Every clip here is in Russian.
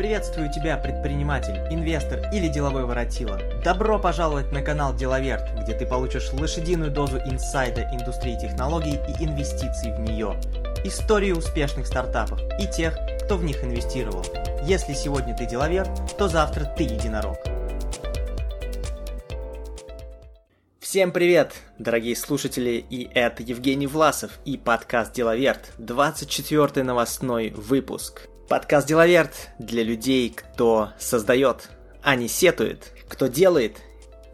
Приветствую тебя, предприниматель, инвестор или деловой воротила. Добро пожаловать на канал Деловерт, где ты получишь лошадиную дозу инсайда индустрии технологий и инвестиций в нее. Истории успешных стартапов и тех, кто в них инвестировал. Если сегодня ты деловер, то завтра ты единорог. Всем привет, дорогие слушатели, и это Евгений Власов и подкаст Деловерт, 24 новостной выпуск. Подкаст Деловерт для людей, кто создает, а не сетует, кто делает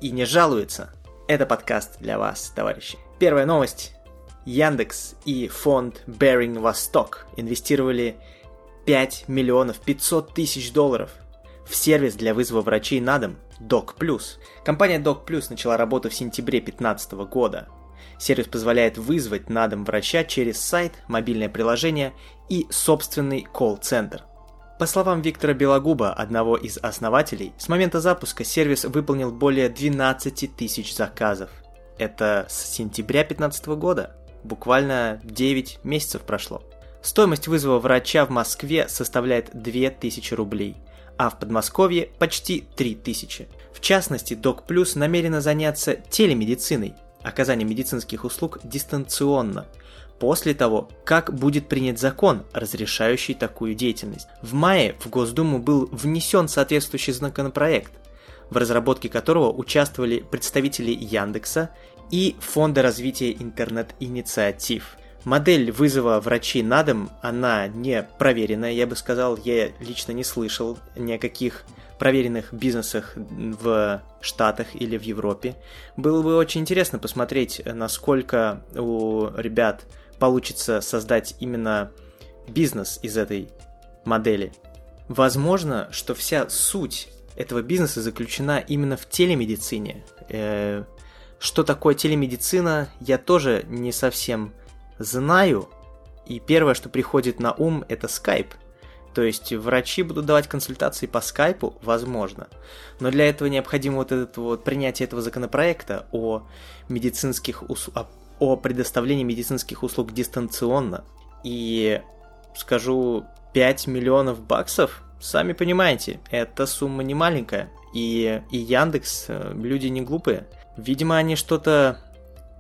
и не жалуется. Это подкаст для вас, товарищи. Первая новость. Яндекс и фонд Bearing Восток инвестировали 5 миллионов 500 тысяч долларов в сервис для вызова врачей на дом Doc. Компания Doc начала работу в сентябре 2015 года. Сервис позволяет вызвать на дом врача через сайт, мобильное приложение и собственный колл-центр. По словам Виктора Белогуба, одного из основателей, с момента запуска сервис выполнил более 12 тысяч заказов. Это с сентября 2015 года. Буквально 9 месяцев прошло. Стоимость вызова врача в Москве составляет 2000 рублей, а в Подмосковье почти 3000. В частности, Doc Plus намерена заняться телемедициной, оказанием медицинских услуг дистанционно – после того, как будет принят закон, разрешающий такую деятельность. В мае в Госдуму был внесен соответствующий законопроект, в разработке которого участвовали представители Яндекса и Фонда развития интернет-инициатив. Модель вызова врачей на дом, она не проверенная, я бы сказал, я лично не слышал ни о каких проверенных бизнесах в Штатах или в Европе. Было бы очень интересно посмотреть, насколько у ребят получится создать именно бизнес из этой модели. Возможно, что вся суть этого бизнеса заключена именно в телемедицине. Э, что такое телемедицина, я тоже не совсем знаю. И первое, что приходит на ум, это Skype. То есть врачи будут давать консультации по скайпу, возможно. Но для этого необходимо вот это вот принятие этого законопроекта о медицинских услугах, о предоставлении медицинских услуг дистанционно. И скажу, 5 миллионов баксов, сами понимаете, это сумма не маленькая. И, и Яндекс, э, люди не глупые. Видимо, они что-то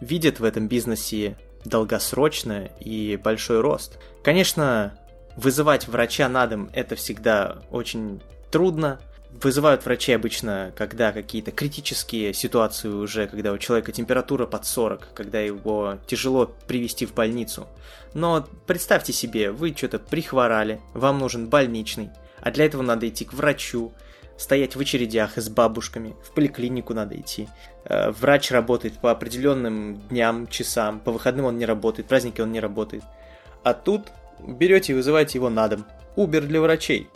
видят в этом бизнесе долгосрочное и большой рост. Конечно, вызывать врача на дом это всегда очень трудно, Вызывают врачей обычно, когда какие-то критические ситуации уже, когда у человека температура под 40, когда его тяжело привести в больницу. Но представьте себе, вы что-то прихворали, вам нужен больничный, а для этого надо идти к врачу, стоять в очередях с бабушками, в поликлинику надо идти. Э, врач работает по определенным дням, часам, по выходным он не работает, праздники он не работает. А тут берете и вызываете его на дом. Убер для врачей.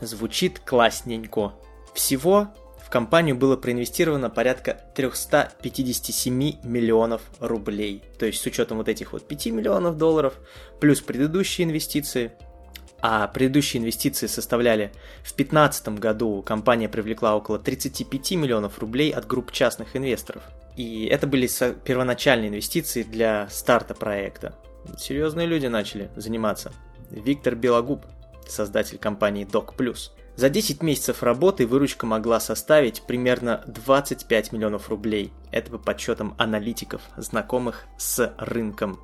Звучит классненько. Всего в компанию было проинвестировано порядка 357 миллионов рублей. То есть с учетом вот этих вот 5 миллионов долларов, плюс предыдущие инвестиции. А предыдущие инвестиции составляли в 2015 году компания привлекла около 35 миллионов рублей от групп частных инвесторов. И это были первоначальные инвестиции для старта проекта. Серьезные люди начали заниматься. Виктор Белогуб, создатель компании Doc Plus. За 10 месяцев работы выручка могла составить примерно 25 миллионов рублей. Это по подсчетам аналитиков, знакомых с рынком.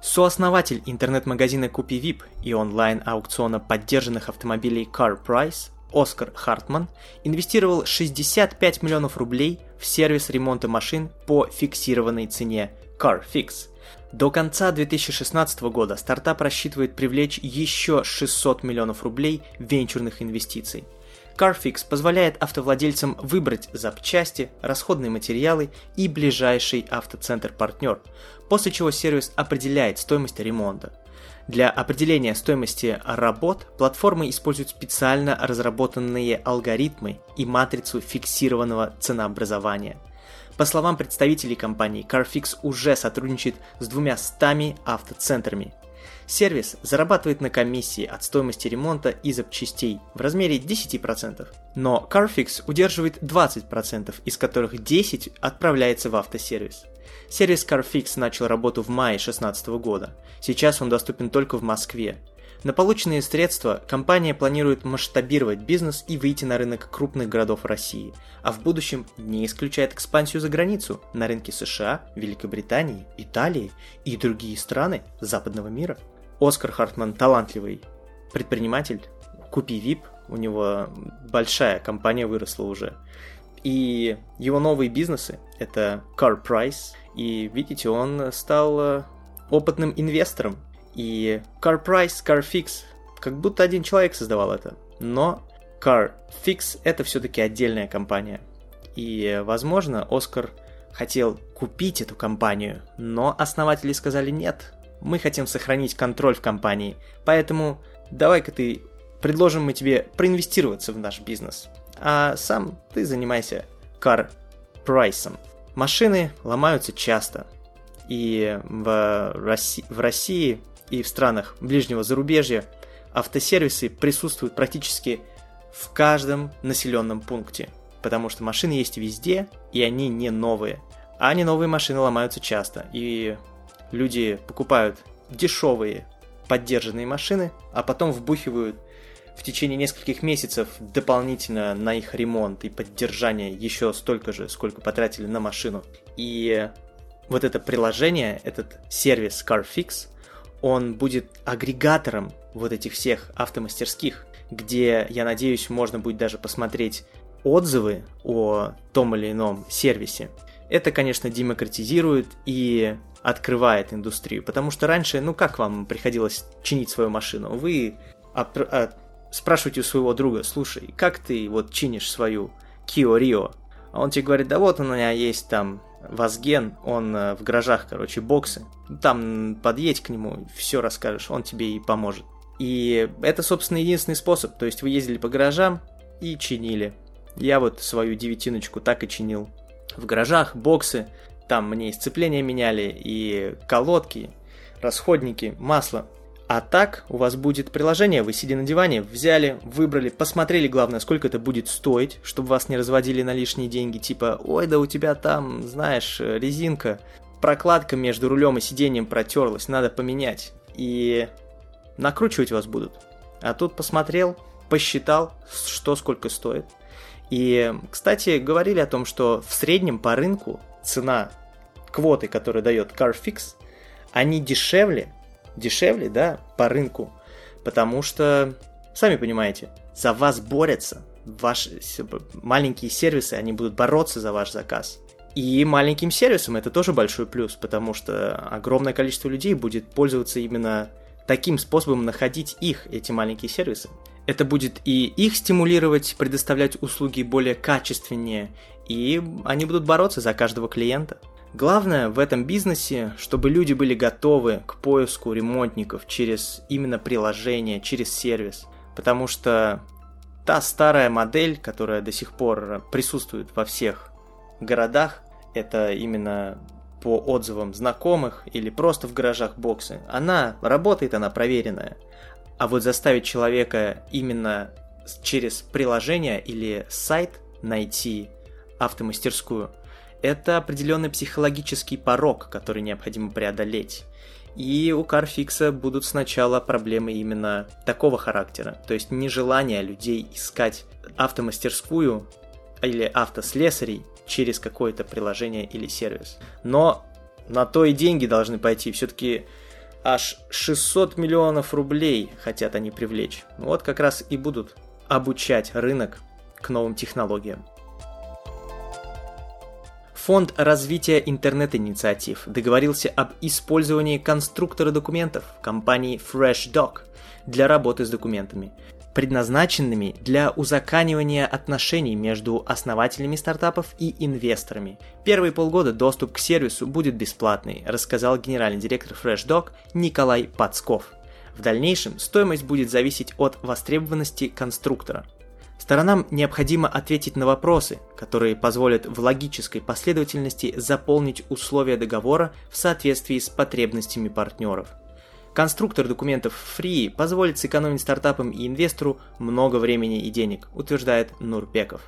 Сооснователь интернет-магазина CupiVip и онлайн-аукциона поддержанных автомобилей Car Price Оскар Хартман инвестировал 65 миллионов рублей в сервис ремонта машин по фиксированной цене CarFix – до конца 2016 года стартап рассчитывает привлечь еще 600 миллионов рублей венчурных инвестиций. Carfix позволяет автовладельцам выбрать запчасти, расходные материалы и ближайший автоцентр-партнер, после чего сервис определяет стоимость ремонта. Для определения стоимости работ платформы используют специально разработанные алгоритмы и матрицу фиксированного ценообразования – по словам представителей компании, CarFix уже сотрудничает с двумя стами автоцентрами. Сервис зарабатывает на комиссии от стоимости ремонта и запчастей в размере 10%, но CarFix удерживает 20%, из которых 10% отправляется в автосервис. Сервис CarFix начал работу в мае 2016 года. Сейчас он доступен только в Москве. На полученные средства компания планирует масштабировать бизнес и выйти на рынок крупных городов России, а в будущем не исключает экспансию за границу на рынки США, Великобритании, Италии и другие страны западного мира. Оскар Хартман талантливый предприниматель, купи VIP, у него большая компания выросла уже. И его новые бизнесы — это Car Price, и видите, он стал э, опытным инвестором и CarPrice, CarFix, как будто один человек создавал это. Но CarFix это все-таки отдельная компания. И, возможно, Оскар хотел купить эту компанию, но основатели сказали нет, мы хотим сохранить контроль в компании, поэтому давай-ка ты предложим мы тебе проинвестироваться в наш бизнес, а сам ты занимайся car прайсом. Машины ломаются часто, и в России, в России и в странах ближнего зарубежья автосервисы присутствуют практически в каждом населенном пункте, потому что машины есть везде, и они не новые. А не новые машины ломаются часто, и люди покупают дешевые поддержанные машины, а потом вбухивают в течение нескольких месяцев дополнительно на их ремонт и поддержание еще столько же, сколько потратили на машину. И вот это приложение, этот сервис CarFix, он будет агрегатором вот этих всех автомастерских, где, я надеюсь, можно будет даже посмотреть отзывы о том или ином сервисе. Это, конечно, демократизирует и открывает индустрию, потому что раньше, ну как вам приходилось чинить свою машину? Вы от, спрашиваете у своего друга, слушай, как ты вот чинишь свою Kia Rio? А он тебе говорит, да вот у меня есть там Вазген, он э, в гаражах, короче, боксы. Там подъедь к нему, все расскажешь, он тебе и поможет. И это, собственно, единственный способ. То есть вы ездили по гаражам и чинили. Я вот свою девятиночку так и чинил. В гаражах боксы, там мне и сцепления меняли, и колодки, расходники, масло. А так у вас будет приложение, вы сидя на диване, взяли, выбрали, посмотрели, главное, сколько это будет стоить, чтобы вас не разводили на лишние деньги, типа, ой, да у тебя там, знаешь, резинка, прокладка между рулем и сиденьем протерлась, надо поменять. И накручивать вас будут. А тут посмотрел, посчитал, что сколько стоит. И, кстати, говорили о том, что в среднем по рынку цена квоты, которую дает CarFix, они дешевле, дешевле, да, по рынку, потому что, сами понимаете, за вас борются, ваши маленькие сервисы, они будут бороться за ваш заказ. И маленьким сервисам это тоже большой плюс, потому что огромное количество людей будет пользоваться именно таким способом находить их, эти маленькие сервисы. Это будет и их стимулировать, предоставлять услуги более качественнее, и они будут бороться за каждого клиента. Главное в этом бизнесе, чтобы люди были готовы к поиску ремонтников через именно приложение, через сервис. Потому что та старая модель, которая до сих пор присутствует во всех городах, это именно по отзывам знакомых или просто в гаражах боксы, она работает, она проверенная. А вот заставить человека именно через приложение или сайт найти автомастерскую – это определенный психологический порог, который необходимо преодолеть. И у Карфикса будут сначала проблемы именно такого характера, то есть нежелание людей искать автомастерскую или автослесарей через какое-то приложение или сервис. Но на то и деньги должны пойти. Все-таки аж 600 миллионов рублей хотят они привлечь. Вот как раз и будут обучать рынок к новым технологиям. Фонд развития интернет-инициатив договорился об использовании конструктора документов компании FreshDoc для работы с документами, предназначенными для узаканивания отношений между основателями стартапов и инвесторами. Первые полгода доступ к сервису будет бесплатный, рассказал генеральный директор FreshDoc Николай Пацков. В дальнейшем стоимость будет зависеть от востребованности конструктора – Сторонам необходимо ответить на вопросы, которые позволят в логической последовательности заполнить условия договора в соответствии с потребностями партнеров. Конструктор документов Free позволит сэкономить стартапам и инвестору много времени и денег, утверждает Нурпеков.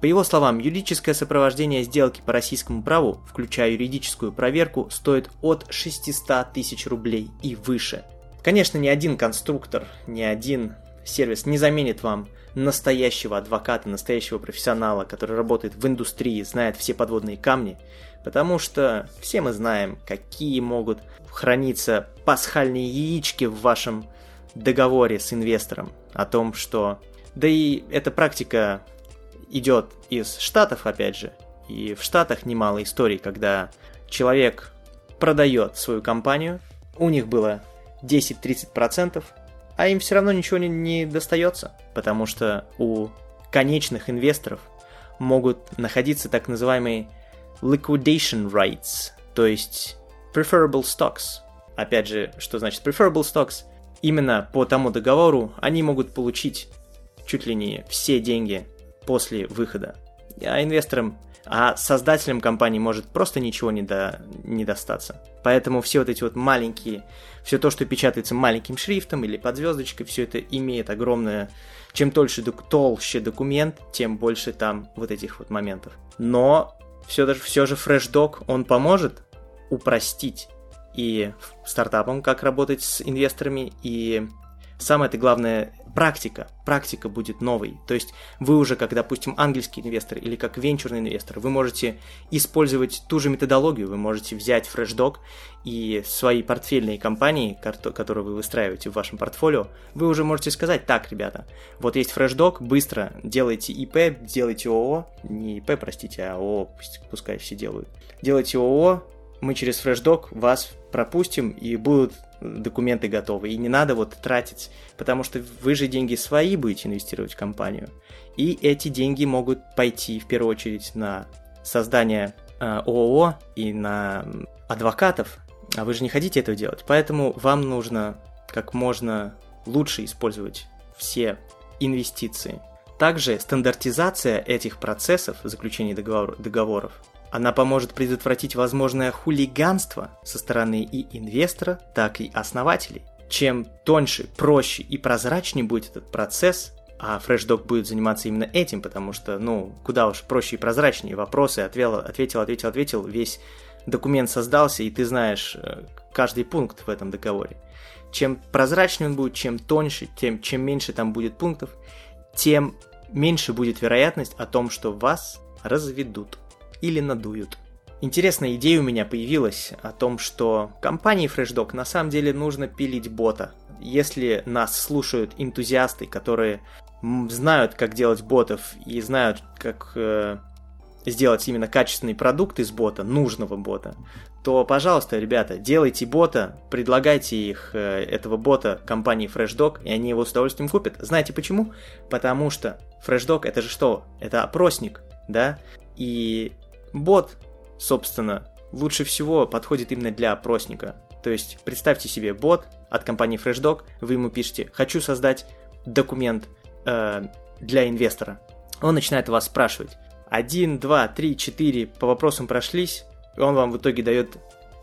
По его словам, юридическое сопровождение сделки по российскому праву, включая юридическую проверку, стоит от 600 тысяч рублей и выше – Конечно, ни один конструктор, ни один сервис не заменит вам настоящего адвоката, настоящего профессионала, который работает в индустрии, знает все подводные камни, потому что все мы знаем, какие могут храниться пасхальные яички в вашем договоре с инвестором о том, что... Да и эта практика идет из Штатов, опять же, и в Штатах немало историй, когда человек продает свою компанию, у них было 10-30%, а им все равно ничего не, не достается, потому что у конечных инвесторов могут находиться так называемые liquidation rights, то есть preferable stocks. Опять же, что значит preferable stocks? Именно по тому договору они могут получить чуть ли не все деньги после выхода. А инвесторам а создателям компании может просто ничего не, до, не достаться. Поэтому все вот эти вот маленькие, все то, что печатается маленьким шрифтом или под звездочкой, все это имеет огромное... Чем толще, толще документ, тем больше там вот этих вот моментов. Но все, даже, все же FreshDoc, он поможет упростить и стартапам, как работать с инвесторами, и самое это главное, практика. Практика будет новой. То есть вы уже, как, допустим, ангельский инвестор или как венчурный инвестор, вы можете использовать ту же методологию. Вы можете взять FreshDoc и свои портфельные компании, которые вы выстраиваете в вашем портфолио, вы уже можете сказать, так, ребята, вот есть FreshDoc, быстро делайте ИП, делайте ООО, не ИП, простите, а ООО, пускай все делают. Делайте ООО, мы через FreshDoc вас пропустим и будут документы готовы. И не надо вот тратить, потому что вы же деньги свои будете инвестировать в компанию. И эти деньги могут пойти в первую очередь на создание э, ООО и на адвокатов, а вы же не хотите этого делать. Поэтому вам нужно как можно лучше использовать все инвестиции. Также стандартизация этих процессов заключения договор, договоров она поможет предотвратить возможное хулиганство со стороны и инвестора, так и основателей. Чем тоньше, проще и прозрачнее будет этот процесс, а FreshDoc будет заниматься именно этим, потому что, ну, куда уж проще и прозрачнее. Вопросы отвел, ответил, ответил, ответил, весь документ создался, и ты знаешь э, каждый пункт в этом договоре. Чем прозрачнее он будет, чем тоньше, тем чем меньше там будет пунктов, тем меньше будет вероятность о том, что вас разведут или надуют. Интересная идея у меня появилась о том, что компании FreshDoc на самом деле нужно пилить бота. Если нас слушают энтузиасты, которые знают, как делать ботов и знают, как э, сделать именно качественный продукт из бота, нужного бота, то, пожалуйста, ребята, делайте бота, предлагайте их, э, этого бота компании FreshDoc, и они его с удовольствием купят. Знаете почему? Потому что FreshDoc это же что? Это опросник, да? И Бот, собственно, лучше всего подходит именно для опросника. То есть представьте себе бот от компании FreshDoc, вы ему пишете «хочу создать документ э, для инвестора». Он начинает вас спрашивать. Один, два, три, четыре по вопросам прошлись, и он вам в итоге дает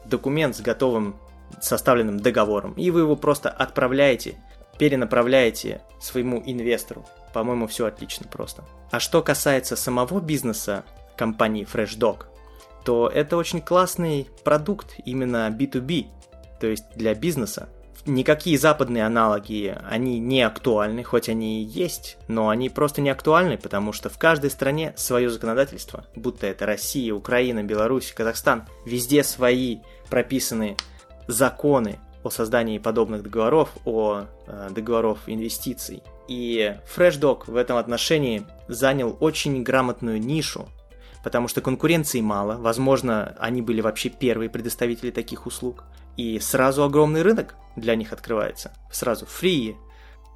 документ с готовым составленным договором. И вы его просто отправляете, перенаправляете своему инвестору. По-моему, все отлично просто. А что касается самого бизнеса, компании FreshDoc, то это очень классный продукт именно B2B, то есть для бизнеса. Никакие западные аналоги, они не актуальны, хоть они и есть, но они просто не актуальны, потому что в каждой стране свое законодательство, будто это Россия, Украина, Беларусь, Казахстан, везде свои прописаны законы о создании подобных договоров, о э, договоров инвестиций. И FreshDoc в этом отношении занял очень грамотную нишу, потому что конкуренции мало, возможно, они были вообще первые предоставители таких услуг, и сразу огромный рынок для них открывается. Сразу Free,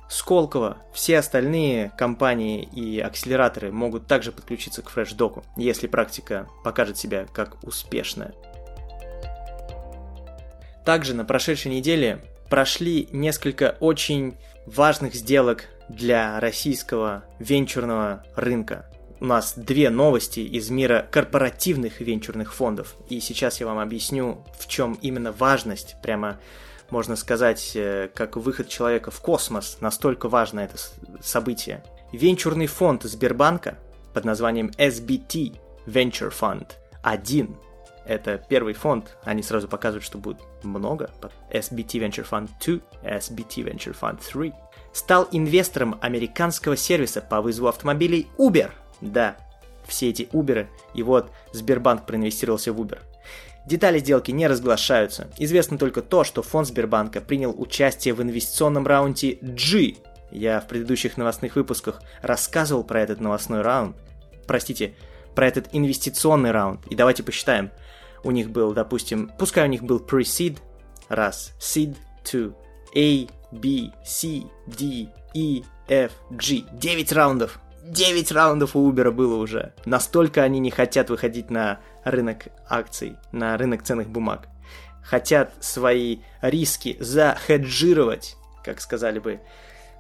Сколково, все остальные компании и акселераторы могут также подключиться к FreshDoc, если практика покажет себя как успешная. Также на прошедшей неделе прошли несколько очень важных сделок для российского венчурного рынка у нас две новости из мира корпоративных венчурных фондов. И сейчас я вам объясню, в чем именно важность, прямо можно сказать, э, как выход человека в космос, настолько важно это событие. Венчурный фонд Сбербанка под названием SBT Venture Fund 1. это первый фонд, они сразу показывают, что будет много. SBT Venture Fund 2, SBT Venture Fund 3. Стал инвестором американского сервиса по вызову автомобилей Uber. Да, все эти Uber, и вот Сбербанк проинвестировался в Uber. Детали сделки не разглашаются. Известно только то, что фонд Сбербанка принял участие в инвестиционном раунде G. Я в предыдущих новостных выпусках рассказывал про этот новостной раунд. Простите, про этот инвестиционный раунд. И давайте посчитаем. У них был, допустим, пускай у них был pre-seed, раз, seed, two, A, B, C, D, E, F, G. 9 раундов. 9 раундов у Uber было уже. Настолько они не хотят выходить на рынок акций, на рынок ценных бумаг. Хотят свои риски захеджировать, как сказали бы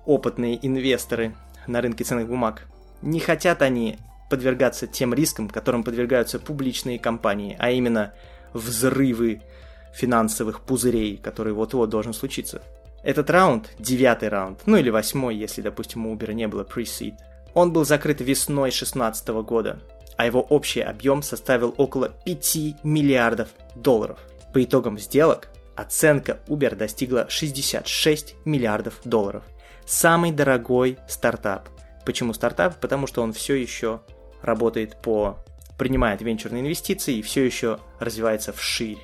опытные инвесторы на рынке ценных бумаг. Не хотят они подвергаться тем рискам, которым подвергаются публичные компании, а именно взрывы финансовых пузырей, который вот-вот должен случиться. Этот раунд, девятый раунд, ну или восьмой, если, допустим, у Uber не было pre-seed, он был закрыт весной 2016 года, а его общий объем составил около 5 миллиардов долларов. По итогам сделок оценка Uber достигла 66 миллиардов долларов. Самый дорогой стартап. Почему стартап? Потому что он все еще работает по... принимает венчурные инвестиции и все еще развивается вширь.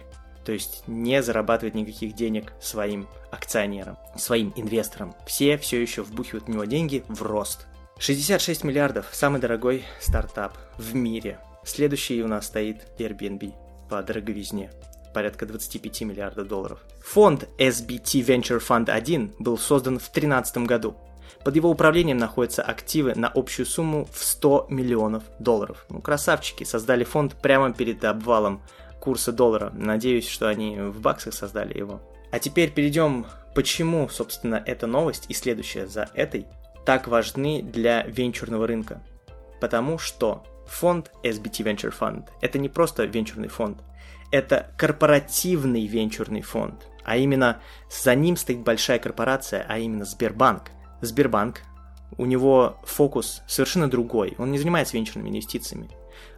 То есть не зарабатывает никаких денег своим акционерам, своим инвесторам. Все все еще вбухивают в него деньги в рост. 66 миллиардов – самый дорогой стартап в мире. Следующий у нас стоит Airbnb по дороговизне порядка 25 миллиардов долларов. Фонд SBT Venture Fund 1 был создан в 2013 году. Под его управлением находятся активы на общую сумму в 100 миллионов долларов. Ну, красавчики, создали фонд прямо перед обвалом курса доллара. Надеюсь, что они в баксах создали его. А теперь перейдем, почему, собственно, эта новость и следующая за этой так важны для венчурного рынка. Потому что фонд SBT Venture Fund – это не просто венчурный фонд, это корпоративный венчурный фонд, а именно за ним стоит большая корпорация, а именно Сбербанк. Сбербанк, у него фокус совершенно другой, он не занимается венчурными инвестициями.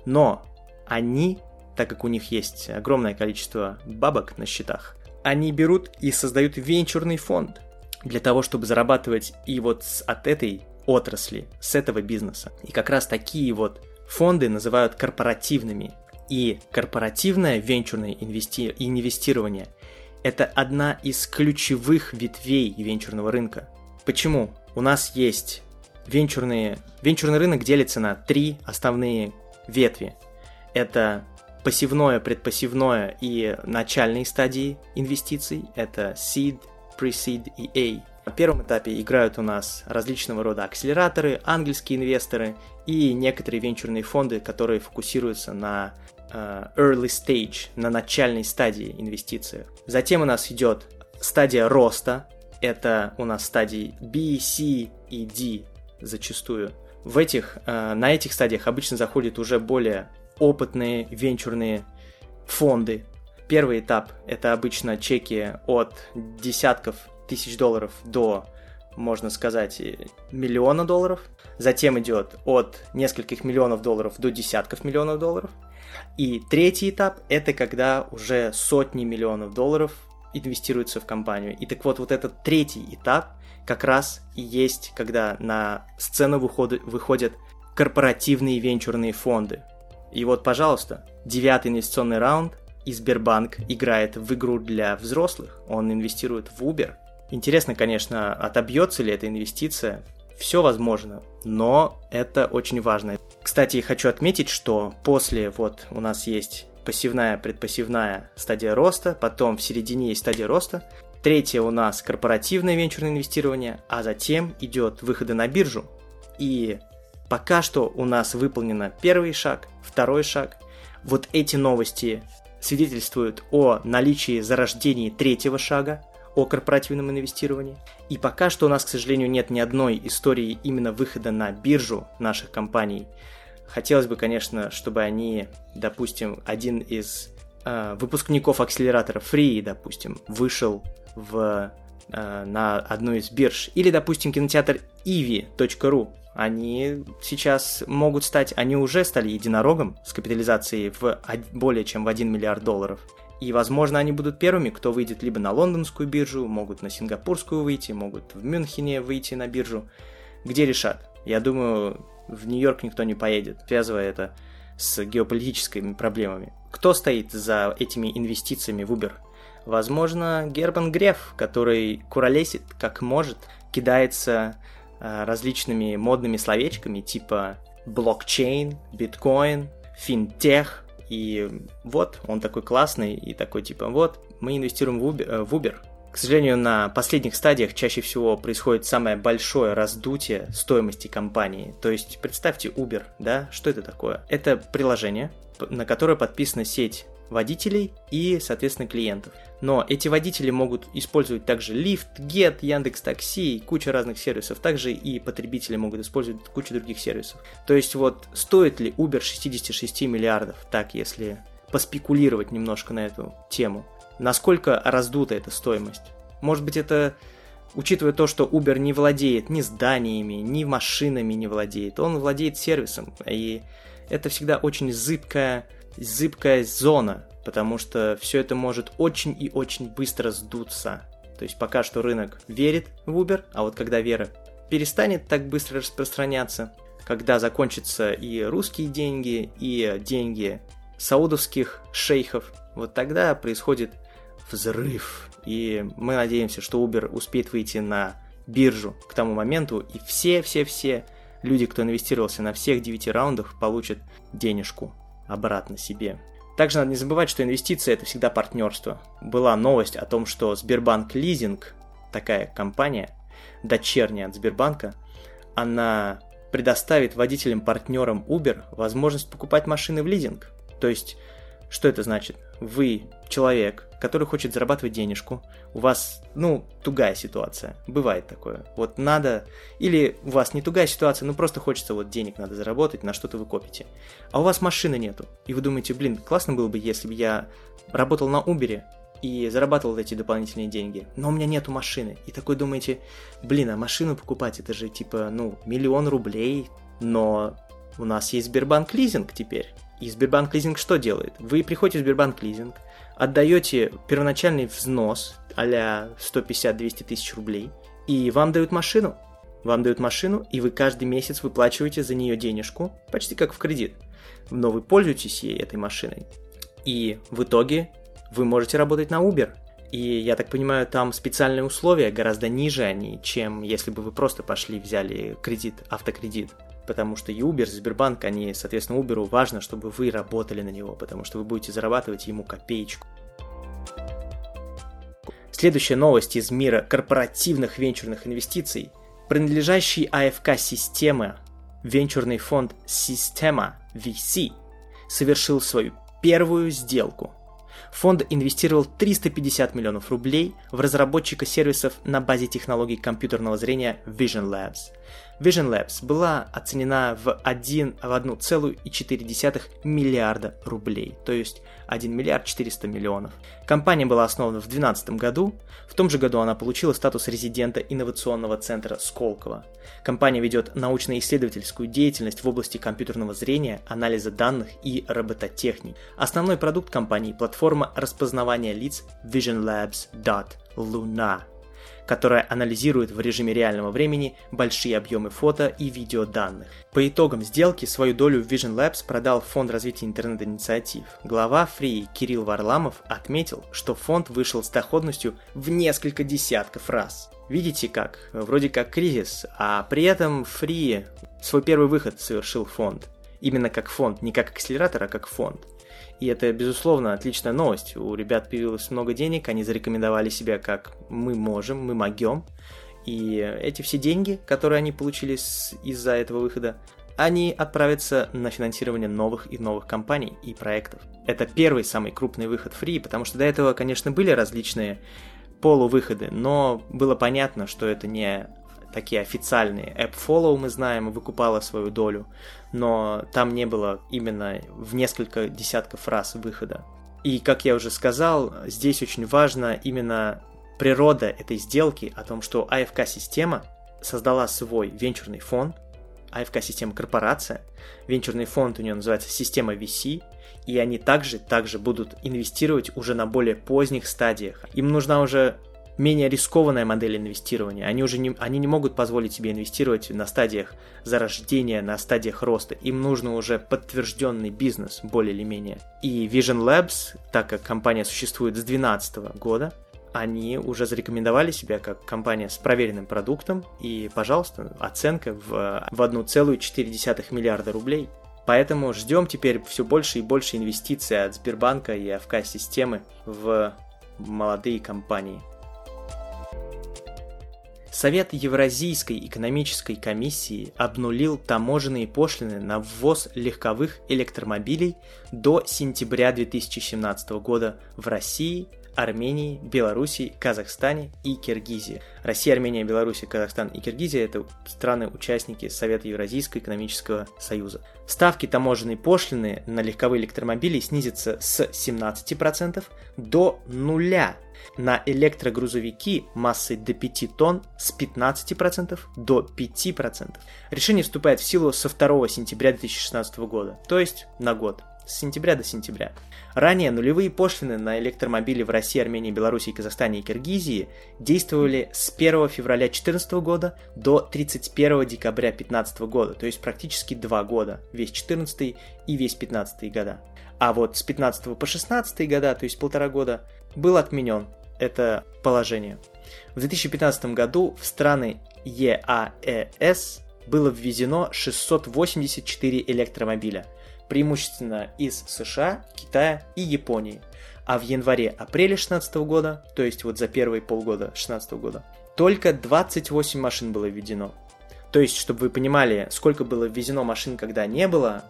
Но они, так как у них есть огромное количество бабок на счетах, они берут и создают венчурный фонд для того, чтобы зарабатывать и вот от этой отрасли, с этого бизнеса. И как раз такие вот фонды называют корпоративными. И корпоративное венчурное инвести... инвестирование – это одна из ключевых ветвей венчурного рынка. Почему? У нас есть венчурные... Венчурный рынок делится на три основные ветви. Это пассивное, предпассивное и начальные стадии инвестиций. Это seed, pre-seed и A. На первом этапе играют у нас различного рода акселераторы, ангельские инвесторы и некоторые венчурные фонды, которые фокусируются на uh, early stage, на начальной стадии инвестиций. Затем у нас идет стадия роста, это у нас стадии B, C и D зачастую. В этих, uh, на этих стадиях обычно заходят уже более опытные венчурные фонды. Первый этап – это обычно чеки от десятков тысяч долларов до, можно сказать, миллиона долларов. Затем идет от нескольких миллионов долларов до десятков миллионов долларов. И третий этап – это когда уже сотни миллионов долларов инвестируются в компанию. И так вот, вот этот третий этап как раз и есть, когда на сцену выходят, выходят корпоративные венчурные фонды. И вот, пожалуйста, девятый инвестиционный раунд, и Сбербанк играет в игру для взрослых. Он инвестирует в Uber. Интересно, конечно, отобьется ли эта инвестиция. Все возможно, но это очень важно. Кстати, хочу отметить, что после вот у нас есть пассивная, предпассивная стадия роста, потом в середине есть стадия роста, третья у нас корпоративное венчурное инвестирование, а затем идет выходы на биржу. И пока что у нас выполнено первый шаг, второй шаг. Вот эти новости свидетельствуют о наличии зарождений третьего шага, о корпоративном инвестировании. И пока что у нас, к сожалению, нет ни одной истории именно выхода на биржу наших компаний. Хотелось бы, конечно, чтобы они, допустим, один из э, выпускников акселератора Free, допустим, вышел в, э, на одну из бирж. Или, допустим, кинотеатр Ivi.ru. они сейчас могут стать, они уже стали единорогом с капитализацией в более чем в 1 миллиард долларов. И, возможно, они будут первыми, кто выйдет либо на лондонскую биржу, могут на сингапурскую выйти, могут в Мюнхене выйти на биржу. Где решат? Я думаю, в Нью-Йорк никто не поедет, связывая это с геополитическими проблемами. Кто стоит за этими инвестициями в Uber? Возможно, Гербан Греф, который куролесит как может, кидается различными модными словечками типа блокчейн, биткоин, финтех. И вот, он такой классный и такой типа, вот, мы инвестируем в Uber, э, в Uber. К сожалению, на последних стадиях чаще всего происходит самое большое раздутие стоимости компании. То есть, представьте Uber, да, что это такое? Это приложение, на которое подписана сеть водителей и, соответственно, клиентов. Но эти водители могут использовать также Lyft, Get, Яндекс Такси куча разных сервисов. Также и потребители могут использовать кучу других сервисов. То есть вот стоит ли Uber 66 миллиардов, так если поспекулировать немножко на эту тему. Насколько раздута эта стоимость? Может быть это учитывая то, что Uber не владеет ни зданиями, ни машинами не владеет, он владеет сервисом, и это всегда очень зыбкая зыбкая зона, потому что все это может очень и очень быстро сдуться. То есть пока что рынок верит в Uber, а вот когда вера перестанет так быстро распространяться, когда закончатся и русские деньги, и деньги саудовских шейхов, вот тогда происходит взрыв. И мы надеемся, что Uber успеет выйти на биржу к тому моменту, и все-все-все люди, кто инвестировался на всех 9 раундах, получат денежку обратно себе. Также надо не забывать, что инвестиции это всегда партнерство. Была новость о том, что Сбербанк Лизинг, такая компания, дочерняя от Сбербанка, она предоставит водителям-партнерам Uber возможность покупать машины в лизинг. То есть, что это значит? Вы человек, который хочет зарабатывать денежку, у вас, ну, тугая ситуация, бывает такое. Вот надо, или у вас не тугая ситуация, но просто хочется вот денег надо заработать, на что-то вы копите. А у вас машины нету, и вы думаете, блин, классно было бы, если бы я работал на Uber и зарабатывал эти дополнительные деньги, но у меня нету машины. И такой думаете, блин, а машину покупать, это же типа, ну, миллион рублей, но у нас есть Сбербанк лизинг теперь. И Сбербанк лизинг что делает? Вы приходите в Сбербанк лизинг, отдаете первоначальный взнос а 150-200 тысяч рублей, и вам дают машину. Вам дают машину, и вы каждый месяц выплачиваете за нее денежку, почти как в кредит. Но вы пользуетесь ей, этой машиной. И в итоге вы можете работать на Uber. И я так понимаю, там специальные условия гораздо ниже они, чем если бы вы просто пошли взяли кредит, автокредит потому что и Uber, и Сбербанк, они, соответственно, Uber важно, чтобы вы работали на него, потому что вы будете зарабатывать ему копеечку. Следующая новость из мира корпоративных венчурных инвестиций. Принадлежащий АФК системы венчурный фонд Система VC совершил свою первую сделку. Фонд инвестировал 350 миллионов рублей в разработчика сервисов на базе технологий компьютерного зрения Vision Labs. Vision Labs была оценена в 1, в 1,4 миллиарда рублей, то есть 1 миллиард 400 миллионов. Компания была основана в 2012 году, в том же году она получила статус резидента инновационного центра Сколково. Компания ведет научно-исследовательскую деятельность в области компьютерного зрения, анализа данных и робототехники. Основной продукт компании – платформа распознавания лиц visionlabs.luna которая анализирует в режиме реального времени большие объемы фото и видеоданных. По итогам сделки свою долю в Vision Labs продал Фонд развития интернет-инициатив. Глава Free Кирилл Варламов отметил, что фонд вышел с доходностью в несколько десятков раз. Видите как? Вроде как кризис, а при этом Free свой первый выход совершил фонд. Именно как фонд, не как акселератор, а как фонд. И это, безусловно, отличная новость. У ребят появилось много денег, они зарекомендовали себя как «мы можем», «мы могем». И эти все деньги, которые они получили из-за этого выхода, они отправятся на финансирование новых и новых компаний и проектов. Это первый самый крупный выход Free, потому что до этого, конечно, были различные полувыходы, но было понятно, что это не такие официальные. AppFollow, мы знаем, выкупала свою долю, но там не было именно в несколько десятков раз выхода. И, как я уже сказал, здесь очень важно именно природа этой сделки, о том, что АФК-система создала свой венчурный фонд, АФК-система корпорация, венчурный фонд у нее называется система VC, и они также, также будут инвестировать уже на более поздних стадиях. Им нужна уже менее рискованная модель инвестирования. Они уже не, они не могут позволить себе инвестировать на стадиях зарождения, на стадиях роста. Им нужно уже подтвержденный бизнес, более или менее. И Vision Labs, так как компания существует с 2012 года, они уже зарекомендовали себя как компания с проверенным продуктом, и, пожалуйста, оценка в, в 1,4 миллиарда рублей. Поэтому ждем теперь все больше и больше инвестиций от Сбербанка и АФК-системы в молодые компании. Совет Евразийской экономической комиссии обнулил таможенные пошлины на ввоз легковых электромобилей до сентября 2017 года в России, Армении, Белоруссии, Казахстане и Киргизии. Россия, Армения, Белоруссия, Казахстан и Киргизия – это страны-участники Совета Евразийского экономического союза. Ставки таможенной пошлины на легковые электромобили снизятся с 17% до нуля на электрогрузовики массой до 5 тонн с 15% до 5%. Решение вступает в силу со 2 сентября 2016 года, то есть на год с сентября до сентября. Ранее нулевые пошлины на электромобили в России, Армении, Беларуси, Казахстане и Киргизии действовали с 1 февраля 2014 года до 31 декабря 2015 года, то есть практически два года, весь 14 и весь 15 года. А вот с 15 по 16 года, то есть полтора года, был отменен это положение. В 2015 году в страны ЕАЭС было введено 684 электромобиля – преимущественно из США, Китая и Японии. А в январе-апреле 2016 года, то есть вот за первые полгода 2016 года, только 28 машин было введено. То есть, чтобы вы понимали, сколько было ввезено машин, когда не было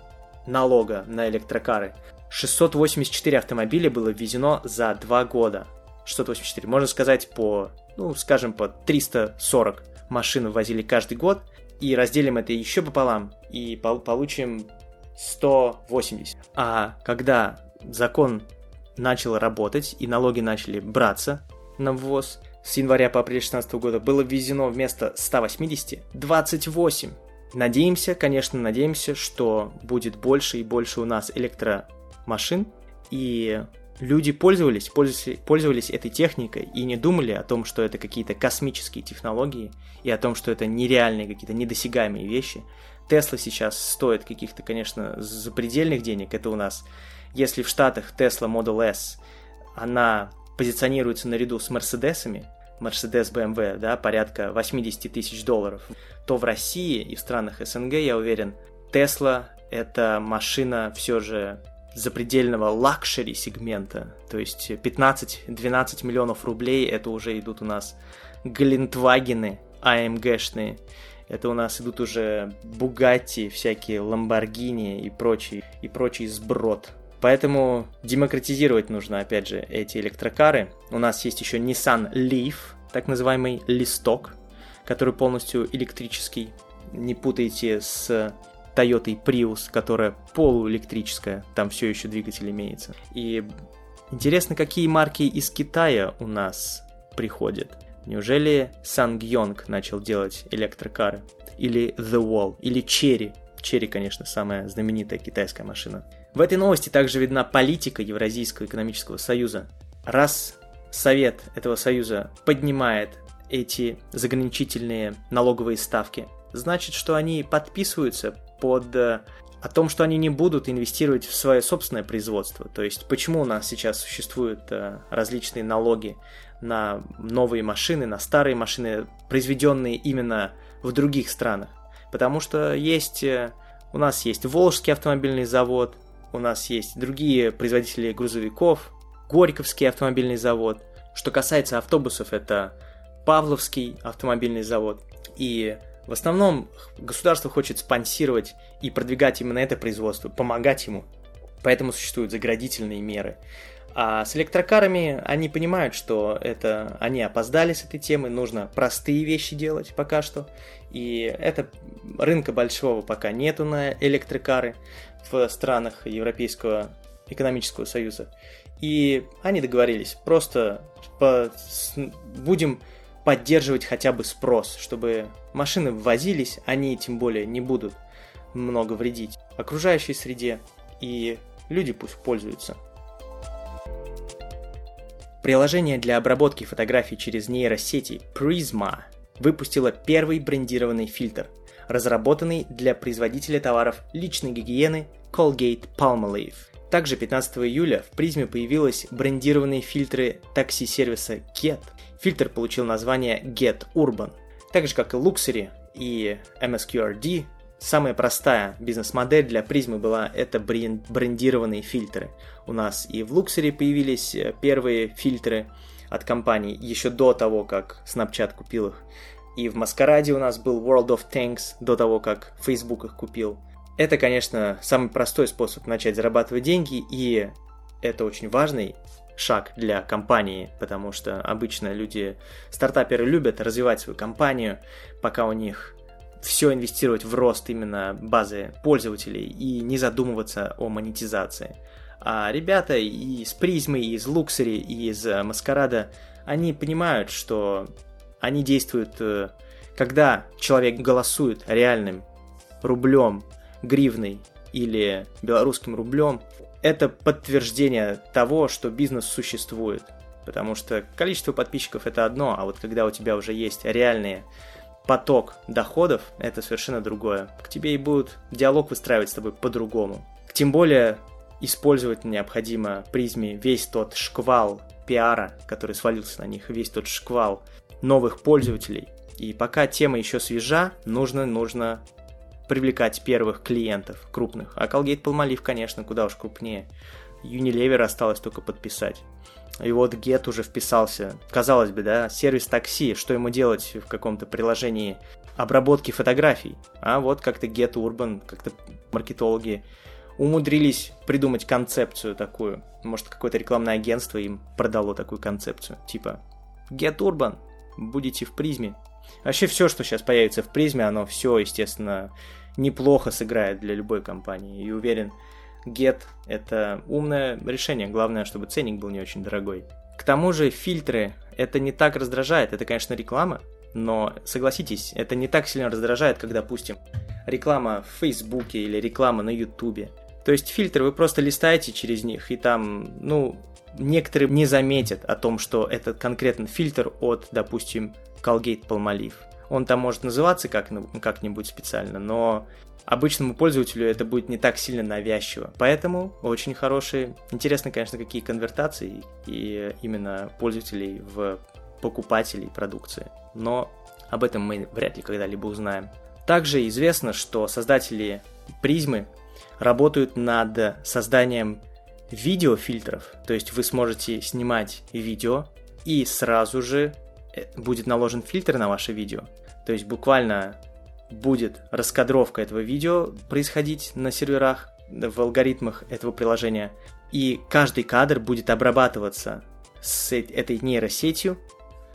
налога на электрокары, 684 автомобиля было ввезено за 2 года. 684, можно сказать, по, ну, скажем, по 340 машин ввозили каждый год, и разделим это еще пополам, и получим 180. А когда закон начал работать и налоги начали браться на ввоз, с января по апрель 2016 года было ввезено вместо 180 28. Надеемся, конечно, надеемся, что будет больше и больше у нас электромашин, и люди пользовались, пользовались, пользовались этой техникой и не думали о том, что это какие-то космические технологии, и о том, что это нереальные какие-то недосягаемые вещи. Тесла сейчас стоит каких-то, конечно, запредельных денег. Это у нас, если в Штатах Tesla Model S, она позиционируется наряду с Мерседесами, Mercedes BMW, да, порядка 80 тысяч долларов, то в России и в странах СНГ, я уверен, Tesla это машина все же запредельного luxury сегмента, то есть 15-12 миллионов рублей это уже идут у нас Гелендвагены AMG -шные, это у нас идут уже Бугатти, всякие Ламборгини и прочий, и прочий сброд. Поэтому демократизировать нужно, опять же, эти электрокары. У нас есть еще Nissan Leaf, так называемый листок, который полностью электрический. Не путайте с Toyota Prius, которая полуэлектрическая, там все еще двигатель имеется. И интересно, какие марки из Китая у нас приходят. Неужели Сангьонг начал делать электрокары? Или The Wall? Или Cherry? Cherry, конечно, самая знаменитая китайская машина. В этой новости также видна политика Евразийского экономического союза. Раз Совет этого союза поднимает эти заграничительные налоговые ставки, значит, что они подписываются под э, о том, что они не будут инвестировать в свое собственное производство. То есть, почему у нас сейчас существуют э, различные налоги на новые машины, на старые машины, произведенные именно в других странах. Потому что есть, э, у нас есть Волжский автомобильный завод, у нас есть другие производители грузовиков, Горьковский автомобильный завод. Что касается автобусов, это Павловский автомобильный завод. И в основном государство хочет спонсировать и продвигать именно это производство, помогать ему. Поэтому существуют заградительные меры. А с электрокарами они понимают, что это они опоздали с этой темой, нужно простые вещи делать пока что. И это рынка большого пока нету на электрокары в странах Европейского экономического союза. И они договорились, просто по, будем поддерживать хотя бы спрос, чтобы машины ввозились, они тем более не будут много вредить окружающей среде, и люди пусть пользуются. Приложение для обработки фотографий через нейросети Prisma выпустило первый брендированный фильтр, разработанный для производителя товаров личной гигиены Colgate Palmolive. Также 15 июля в призме появились брендированные фильтры такси-сервиса Get. Фильтр получил название Get Urban. Так же как и Luxury и MSQRD, самая простая бизнес-модель для призмы была это брендированные фильтры. У нас и в Luxury появились э, первые фильтры от компаний еще до того, как Snapchat купил их. И в Маскараде у нас был World of Tanks до того, как Facebook их купил. Это, конечно, самый простой способ начать зарабатывать деньги, и это очень важный шаг для компании, потому что обычно люди, стартаперы любят развивать свою компанию, пока у них все инвестировать в рост именно базы пользователей и не задумываться о монетизации. А ребята из Призмы, из Луксери, из Маскарада, они понимают, что они действуют, э, когда человек голосует реальным рублем гривной или белорусским рублем, это подтверждение того, что бизнес существует. Потому что количество подписчиков это одно, а вот когда у тебя уже есть реальный поток доходов, это совершенно другое. К тебе и будут диалог выстраивать с тобой по-другому. Тем более использовать необходимо призме весь тот шквал пиара, который свалился на них, весь тот шквал новых пользователей. И пока тема еще свежа, нужно, нужно привлекать первых клиентов крупных. А Colgate Palmolive, конечно, куда уж крупнее. Unilever осталось только подписать. И вот Get уже вписался. Казалось бы, да, сервис такси, что ему делать в каком-то приложении обработки фотографий? А вот как-то Get Urban, как-то маркетологи умудрились придумать концепцию такую. Может, какое-то рекламное агентство им продало такую концепцию. Типа, Get Urban, будете в призме. Вообще все, что сейчас появится в призме, оно все, естественно, неплохо сыграет для любой компании. И уверен, Get — это умное решение, главное, чтобы ценник был не очень дорогой. К тому же фильтры — это не так раздражает, это, конечно, реклама, но согласитесь, это не так сильно раздражает, как, допустим, реклама в Фейсбуке или реклама на Ютубе. То есть фильтры вы просто листаете через них, и там, ну, некоторые не заметят о том, что это конкретно фильтр от, допустим, Colgate Palmolive. Он там может называться как, как-нибудь специально, но обычному пользователю это будет не так сильно навязчиво. Поэтому очень хорошие. Интересно, конечно, какие конвертации и именно пользователей в покупателей продукции. Но об этом мы вряд ли когда-либо узнаем. Также известно, что создатели призмы работают над созданием видеофильтров. То есть вы сможете снимать видео и сразу же будет наложен фильтр на ваше видео. То есть буквально будет раскадровка этого видео происходить на серверах, в алгоритмах этого приложения, и каждый кадр будет обрабатываться с этой нейросетью.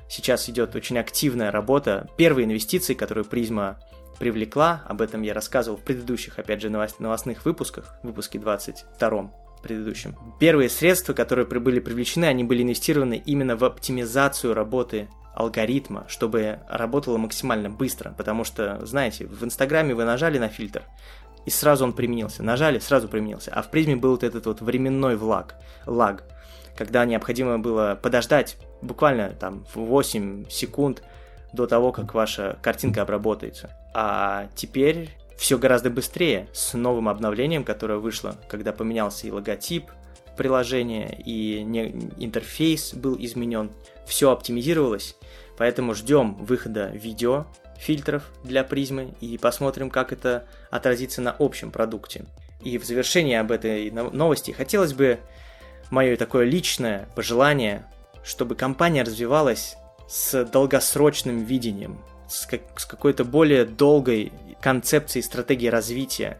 Сейчас идет очень активная работа. Первые инвестиции, которые Призма привлекла, об этом я рассказывал в предыдущих, опять же, новостных выпусках, выпуске 22 предыдущем. Первые средства, которые были привлечены, они были инвестированы именно в оптимизацию работы алгоритма, чтобы работало максимально быстро, потому что, знаете, в Инстаграме вы нажали на фильтр, и сразу он применился. Нажали, сразу применился. А в призме был вот этот вот временной влаг, лаг, когда необходимо было подождать буквально там 8 секунд до того, как ваша картинка обработается. А теперь все гораздо быстрее с новым обновлением, которое вышло, когда поменялся и логотип приложения, и не, интерфейс был изменен. Все оптимизировалось, поэтому ждем выхода видео фильтров для призмы и посмотрим, как это отразится на общем продукте. И в завершении об этой новости хотелось бы мое такое личное пожелание, чтобы компания развивалась с долгосрочным видением, с, как, с какой-то более долгой концепцией стратегии развития,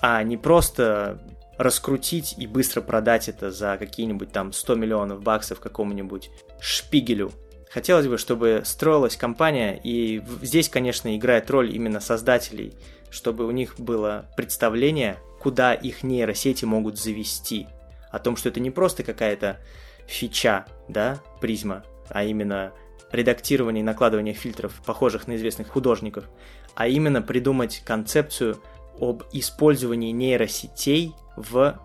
а не просто раскрутить и быстро продать это за какие-нибудь там 100 миллионов баксов какому-нибудь шпигелю. Хотелось бы, чтобы строилась компания, и здесь, конечно, играет роль именно создателей, чтобы у них было представление, куда их нейросети могут завести. О том, что это не просто какая-то фича, да, призма, а именно редактирования и накладывания фильтров, похожих на известных художников, а именно придумать концепцию об использовании нейросетей в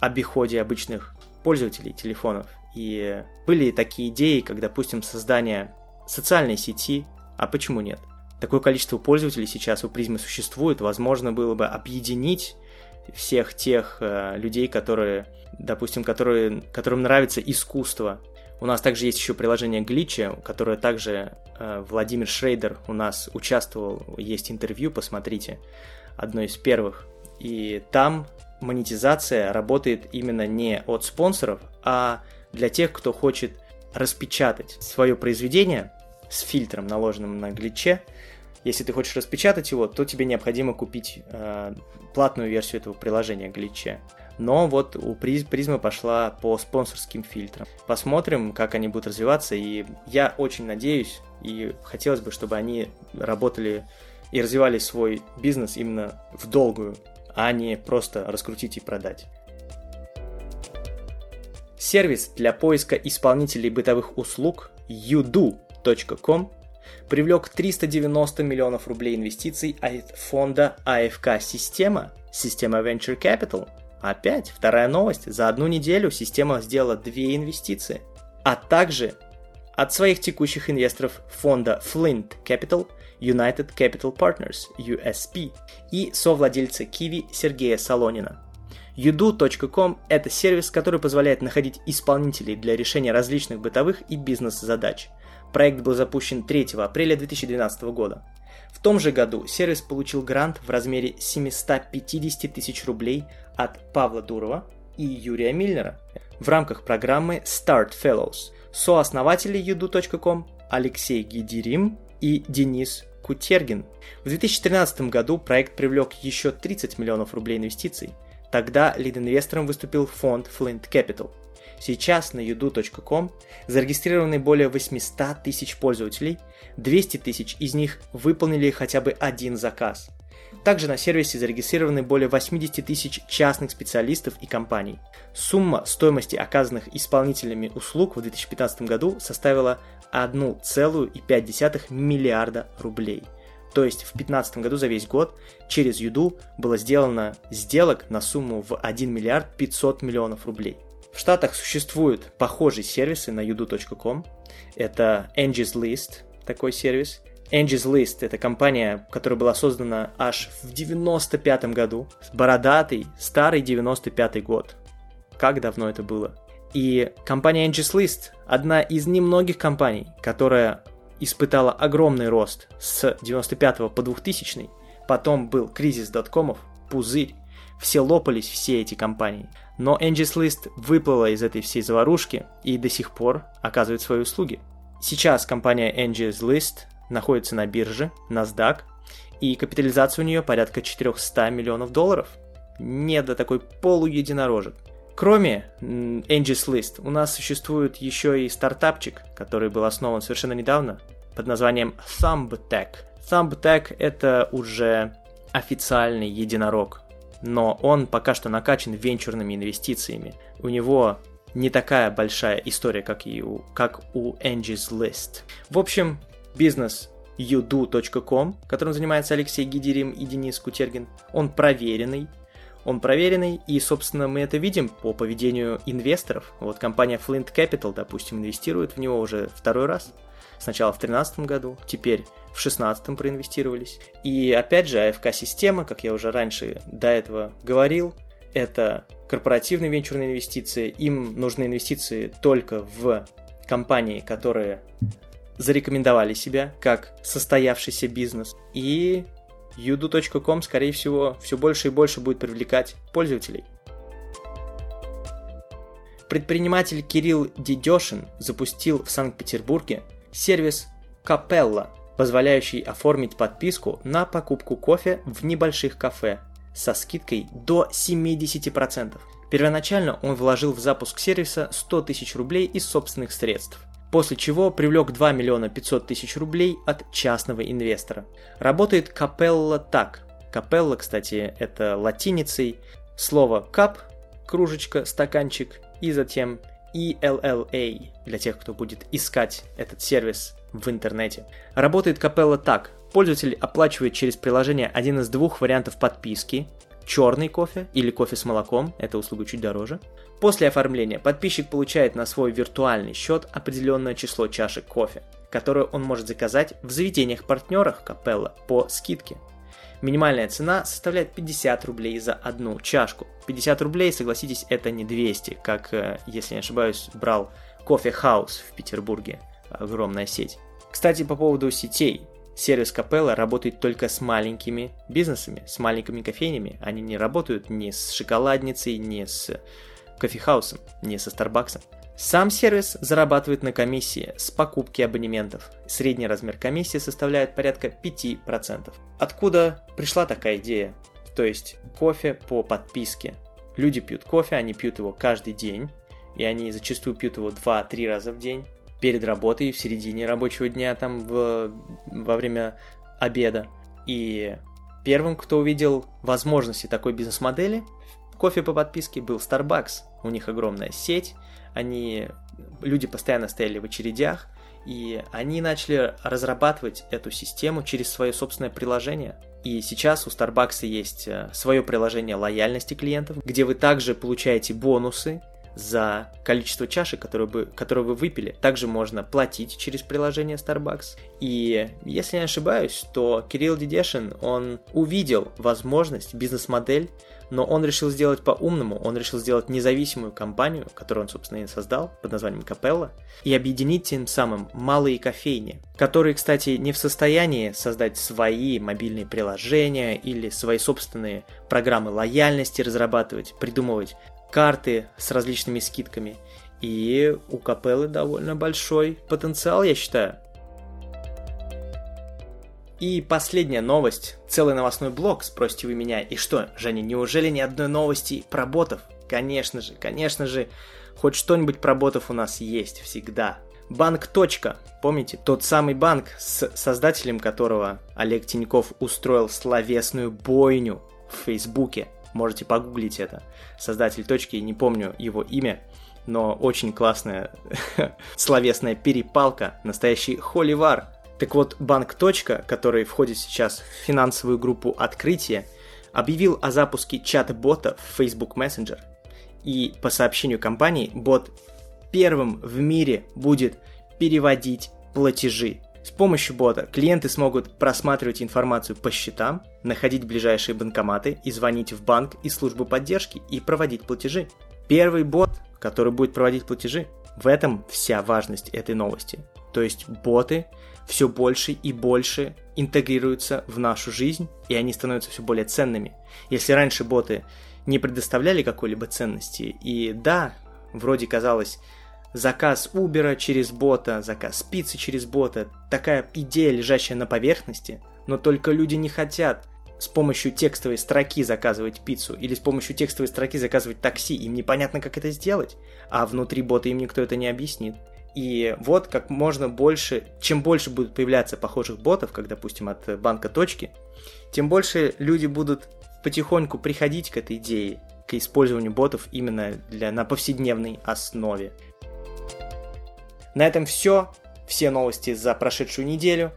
обиходе обычных пользователей телефонов. И были такие идеи, как, допустим, создание социальной сети, а почему нет? Такое количество пользователей сейчас у призмы существует, возможно было бы объединить всех тех э, людей, которые, допустим, которые, которым нравится искусство. У нас также есть еще приложение Гличи, которое также э, Владимир Шрейдер у нас участвовал, есть интервью, посмотрите, одно из первых. И там монетизация работает именно не от спонсоров, а для тех, кто хочет распечатать свое произведение с фильтром, наложенным на гличе. Если ты хочешь распечатать его, то тебе необходимо купить э, платную версию этого приложения гличе. Но вот у призмы пошла по спонсорским фильтрам. Посмотрим, как они будут развиваться, и я очень надеюсь, и хотелось бы, чтобы они работали и развивали свой бизнес именно в долгую, а не просто раскрутить и продать. Сервис для поиска исполнителей бытовых услуг udo.com привлек 390 миллионов рублей инвестиций от фонда АФК Система, система Venture Capital. Опять вторая новость. За одну неделю система сделала две инвестиции. А также от своих текущих инвесторов фонда Flint Capital, United Capital Partners, USP, и совладельца Kiwi Сергея Солонина. Udo.com – это сервис, который позволяет находить исполнителей для решения различных бытовых и бизнес-задач. Проект был запущен 3 апреля 2012 года. В том же году сервис получил грант в размере 750 тысяч рублей от Павла Дурова и Юрия Мильнера в рамках программы Start Fellows. Сооснователи udo.com Алексей Гидирим и Денис Кутергин. В 2013 году проект привлек еще 30 миллионов рублей инвестиций. Тогда лид-инвестором выступил фонд Flint Capital. Сейчас на udo.com зарегистрированы более 800 тысяч пользователей, 200 тысяч из них выполнили хотя бы один заказ. Также на сервисе зарегистрированы более 80 тысяч частных специалистов и компаний. Сумма стоимости оказанных исполнителями услуг в 2015 году составила 1,5 миллиарда рублей. То есть в 2015 году за весь год через Юду было сделано сделок на сумму в 1 миллиард 500 миллионов рублей. В Штатах существуют похожие сервисы на yudu.com. Это Angie's List, такой сервис. Angie's List – это компания, которая была создана аж в 95 году. Бородатый, старый 95 год. Как давно это было? И компания Angie's List – одна из немногих компаний, которая испытала огромный рост с 95 по 2000 Потом был кризис доткомов, пузырь. Все лопались, все эти компании. Но Angie's List выплыла из этой всей заварушки и до сих пор оказывает свои услуги. Сейчас компания Angie's List находится на бирже NASDAQ, и капитализация у нее порядка 400 миллионов долларов. Не до такой полуединорожек. Кроме Angie's List, у нас существует еще и стартапчик, который был основан совершенно недавно под названием ThumbTech. ThumbTech это уже официальный единорог, но он пока что накачан венчурными инвестициями. У него не такая большая история, как, и у, как у Angie's List. В общем, бизнес которым занимается Алексей Гидерим и Денис Кутергин, он проверенный, он проверенный, и, собственно, мы это видим по поведению инвесторов. Вот компания Flint Capital, допустим, инвестирует в него уже второй раз. Сначала в 2013 году, теперь в 2016 проинвестировались. И опять же, АФК-система, как я уже раньше до этого говорил, это корпоративные венчурные инвестиции. Им нужны инвестиции только в компании, которые зарекомендовали себя как состоявшийся бизнес. И udo.com, скорее всего, все больше и больше будет привлекать пользователей. Предприниматель Кирилл Дедешин запустил в Санкт-Петербурге сервис Капелла, позволяющий оформить подписку на покупку кофе в небольших кафе со скидкой до 70%. Первоначально он вложил в запуск сервиса 100 тысяч рублей из собственных средств после чего привлек 2 миллиона 500 тысяч рублей от частного инвестора. Работает Капелла так. Капелла, кстати, это латиницей слово кап, кружечка, стаканчик, и затем ELLA, для тех, кто будет искать этот сервис в интернете. Работает Капелла так. Пользователь оплачивает через приложение один из двух вариантов подписки. Черный кофе или кофе с молоком, эта услуга чуть дороже. После оформления подписчик получает на свой виртуальный счет определенное число чашек кофе, которое он может заказать в заведениях-партнерах Капелла по скидке. Минимальная цена составляет 50 рублей за одну чашку. 50 рублей, согласитесь, это не 200, как, э, если не ошибаюсь, брал кофе Хаус в Петербурге, огромная сеть. Кстати, по поводу сетей. Сервис Капелла работает только с маленькими бизнесами, с маленькими кофейнями. Они не работают ни с шоколадницей, ни с кофехаусом, ни со Старбаксом. Сам сервис зарабатывает на комиссии с покупки абонементов. Средний размер комиссии составляет порядка 5%. Откуда пришла такая идея? То есть кофе по подписке. Люди пьют кофе, они пьют его каждый день, и они зачастую пьют его 2-3 раза в день перед работой, в середине рабочего дня, там в, во время обеда. И первым, кто увидел возможности такой бизнес-модели, кофе по подписке был Starbucks. У них огромная сеть, они, люди постоянно стояли в очередях, и они начали разрабатывать эту систему через свое собственное приложение. И сейчас у Starbucks есть э, свое приложение лояльности клиентов, где вы также получаете бонусы за количество чашек, которые вы, которые вы выпили. Также можно платить через приложение Starbucks. И если не ошибаюсь, то Кирилл Дедешин, он увидел возможность, бизнес-модель но он решил сделать по-умному, он решил сделать независимую компанию, которую он, собственно, и создал, под названием Капелла, и объединить тем самым малые кофейни, которые, кстати, не в состоянии создать свои мобильные приложения или свои собственные программы лояльности разрабатывать, придумывать карты с различными скидками. И у Капеллы довольно большой потенциал, я считаю. И последняя новость. Целый новостной блок, спросите вы меня. И что, Женя, неужели ни одной новости про ботов? Конечно же, конечно же, хоть что-нибудь про ботов у нас есть всегда. Банк. Точка. Помните, тот самый банк, с создателем которого Олег Тиньков устроил словесную бойню в Фейсбуке. Можете погуглить это. Создатель точки, не помню его имя, но очень классная словесная перепалка, настоящий холивар так вот, банк «Точка», который входит сейчас в финансовую группу «Открытие», объявил о запуске чат-бота в Facebook Messenger. И по сообщению компании, бот первым в мире будет переводить платежи. С помощью бота клиенты смогут просматривать информацию по счетам, находить ближайшие банкоматы и звонить в банк и службу поддержки и проводить платежи. Первый бот, который будет проводить платежи. В этом вся важность этой новости. То есть боты все больше и больше интегрируются в нашу жизнь, и они становятся все более ценными. Если раньше боты не предоставляли какой-либо ценности, и да, вроде казалось, заказ Uber через бота, заказ пиццы через бота, такая идея, лежащая на поверхности, но только люди не хотят с помощью текстовой строки заказывать пиццу или с помощью текстовой строки заказывать такси, им непонятно, как это сделать, а внутри бота им никто это не объяснит. И вот как можно больше, чем больше будет появляться похожих ботов, как, допустим, от банка точки, тем больше люди будут потихоньку приходить к этой идее, к использованию ботов именно для, на повседневной основе. На этом все. Все новости за прошедшую неделю.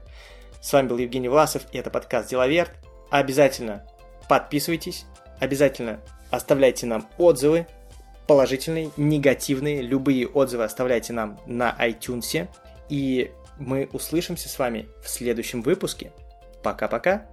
С вами был Евгений Власов, и это подкаст «Деловерт». Обязательно подписывайтесь, обязательно оставляйте нам отзывы, положительные, негативные, любые отзывы оставляйте нам на iTunes. И мы услышимся с вами в следующем выпуске. Пока-пока.